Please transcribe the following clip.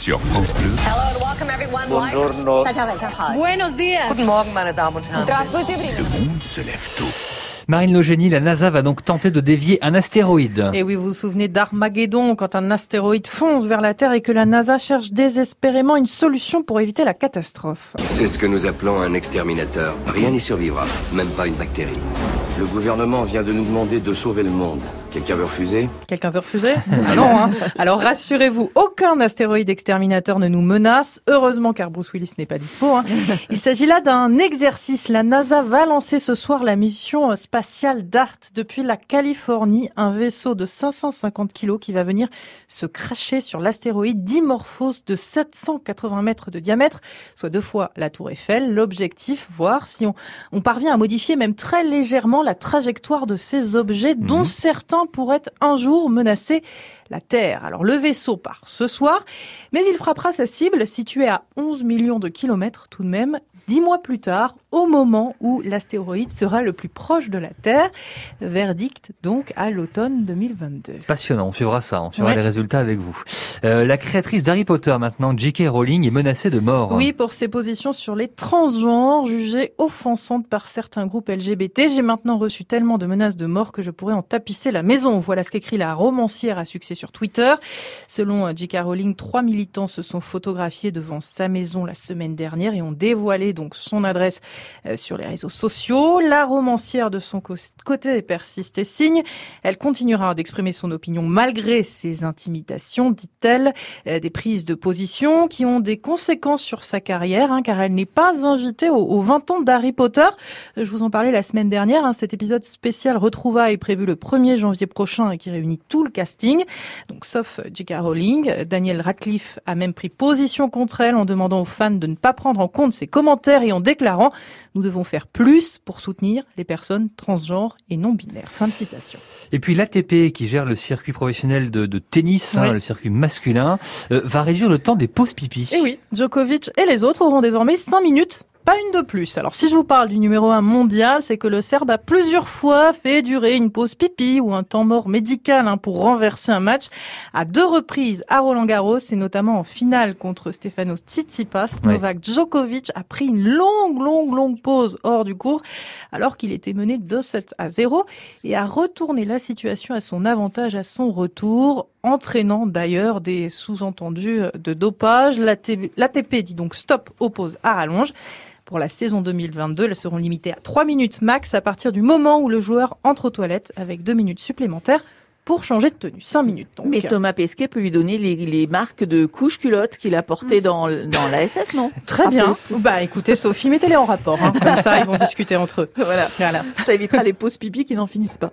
sur France Bleu. Buongiorno. Buenos días. Guten Morgen, meine Damen und Herren. Le monde se lève tôt. Marine Logénie, la NASA va donc tenter de dévier un astéroïde. Et oui, vous vous souvenez d'Armageddon, quand un astéroïde fonce vers la Terre et que la NASA cherche désespérément une solution pour éviter la catastrophe. C'est ce que nous appelons un exterminateur. Rien n'y survivra, même pas une bactérie. Le gouvernement vient de nous demander de sauver le monde. Quelqu'un veut refuser? Quelqu'un veut refuser? Ah Non, hein. Alors rassurez-vous, aucun astéroïde exterminateur ne nous menace. Heureusement, car Bruce Willis n'est pas dispo. hein. Il s'agit là d'un exercice. La NASA va lancer ce soir la mission spatiale DART depuis la Californie, un vaisseau de 550 kilos qui va venir se cracher sur l'astéroïde Dimorphos de 780 mètres de diamètre, soit deux fois la Tour Eiffel. L'objectif, voir si on, on parvient à modifier même très légèrement la trajectoire de ces objets dont certains pourraient un jour menacer la Terre. Alors le vaisseau part ce soir, mais il frappera sa cible située à 11 millions de kilomètres tout de même, dix mois plus tard, au moment où l'astéroïde sera le plus proche de la Terre. Verdict donc à l'automne 2022. Passionnant, on suivra ça, on suivra Ouais. les résultats avec vous. Euh, la créatrice d'Harry Potter maintenant, J.K. Rowling, est menacée de mort. Oui, pour ses positions sur les transgenres, jugées offensantes par certains groupes LGBT. J'ai maintenant reçu tellement de menaces de mort que je pourrais en tapisser la maison. Voilà ce qu'écrit la romancière à succès sur Twitter. Selon euh, J.K. Rowling, trois militants se sont photographiés devant sa maison la semaine dernière et ont dévoilé donc son adresse euh, sur les réseaux sociaux. La romancière de son côté persiste et signe. Elle continuera d'exprimer son opinion malgré ses intimidations, dit-elle, euh, des prises de position qui ont des conséquences sur sa carrière, hein, car elle n'est pas invitée aux, aux 20 ans d'Harry Potter. Je vous en parlais la semaine dernière. hein, cet épisode spécial retrouvailles est prévu le 1er janvier prochain et qui réunit tout le casting. Donc, sauf J.K. Rowling, Daniel Radcliffe a même pris position contre elle en demandant aux fans de ne pas prendre en compte ses commentaires et en déclarant nous devons faire plus pour soutenir les personnes transgenres et non binaires. Fin de citation. Et puis l'ATP, qui gère le circuit professionnel de, de tennis, hein, le circuit masculin, euh, va réduire le temps des pauses pipi. Et Eh oui, Djokovic et les autres auront désormais 5 minutes, pas une de plus. Alors si je vous parle du numéro 1 mondial, c'est que le Serbe a plusieurs fois fait durer une pause pipi ou un temps mort médical hein, pour renverser un match. À deux reprises à Roland Garros, et notamment en finale contre Stefanos Tsitsipas, Ouais. Novak Djokovic a pris une longue, longue, longue pause hors du cours alors qu'il était mené 2-7 à 0 et a retourné la situation à son avantage à son retour, entraînant d'ailleurs des sous-entendus de dopage. L'ATP dit donc stop aux pauses à rallonge. Pour la saison 2022, elles seront limitées à 3 minutes max à partir du moment où le joueur entre aux toilettes avec 2 minutes supplémentaires pour changer de tenue. 5 minutes donc. Mais Thomas Pesquet peut lui donner les, les marques de couches culottes qu'il a portées dans, dans la SS, non? Très bien. Bah écoutez Sophie, mettez-les en rapport. hein. Comme ça, ils vont discuter entre eux. Voilà. Voilà. Ça évitera les pauses pipi qui n'en finissent pas.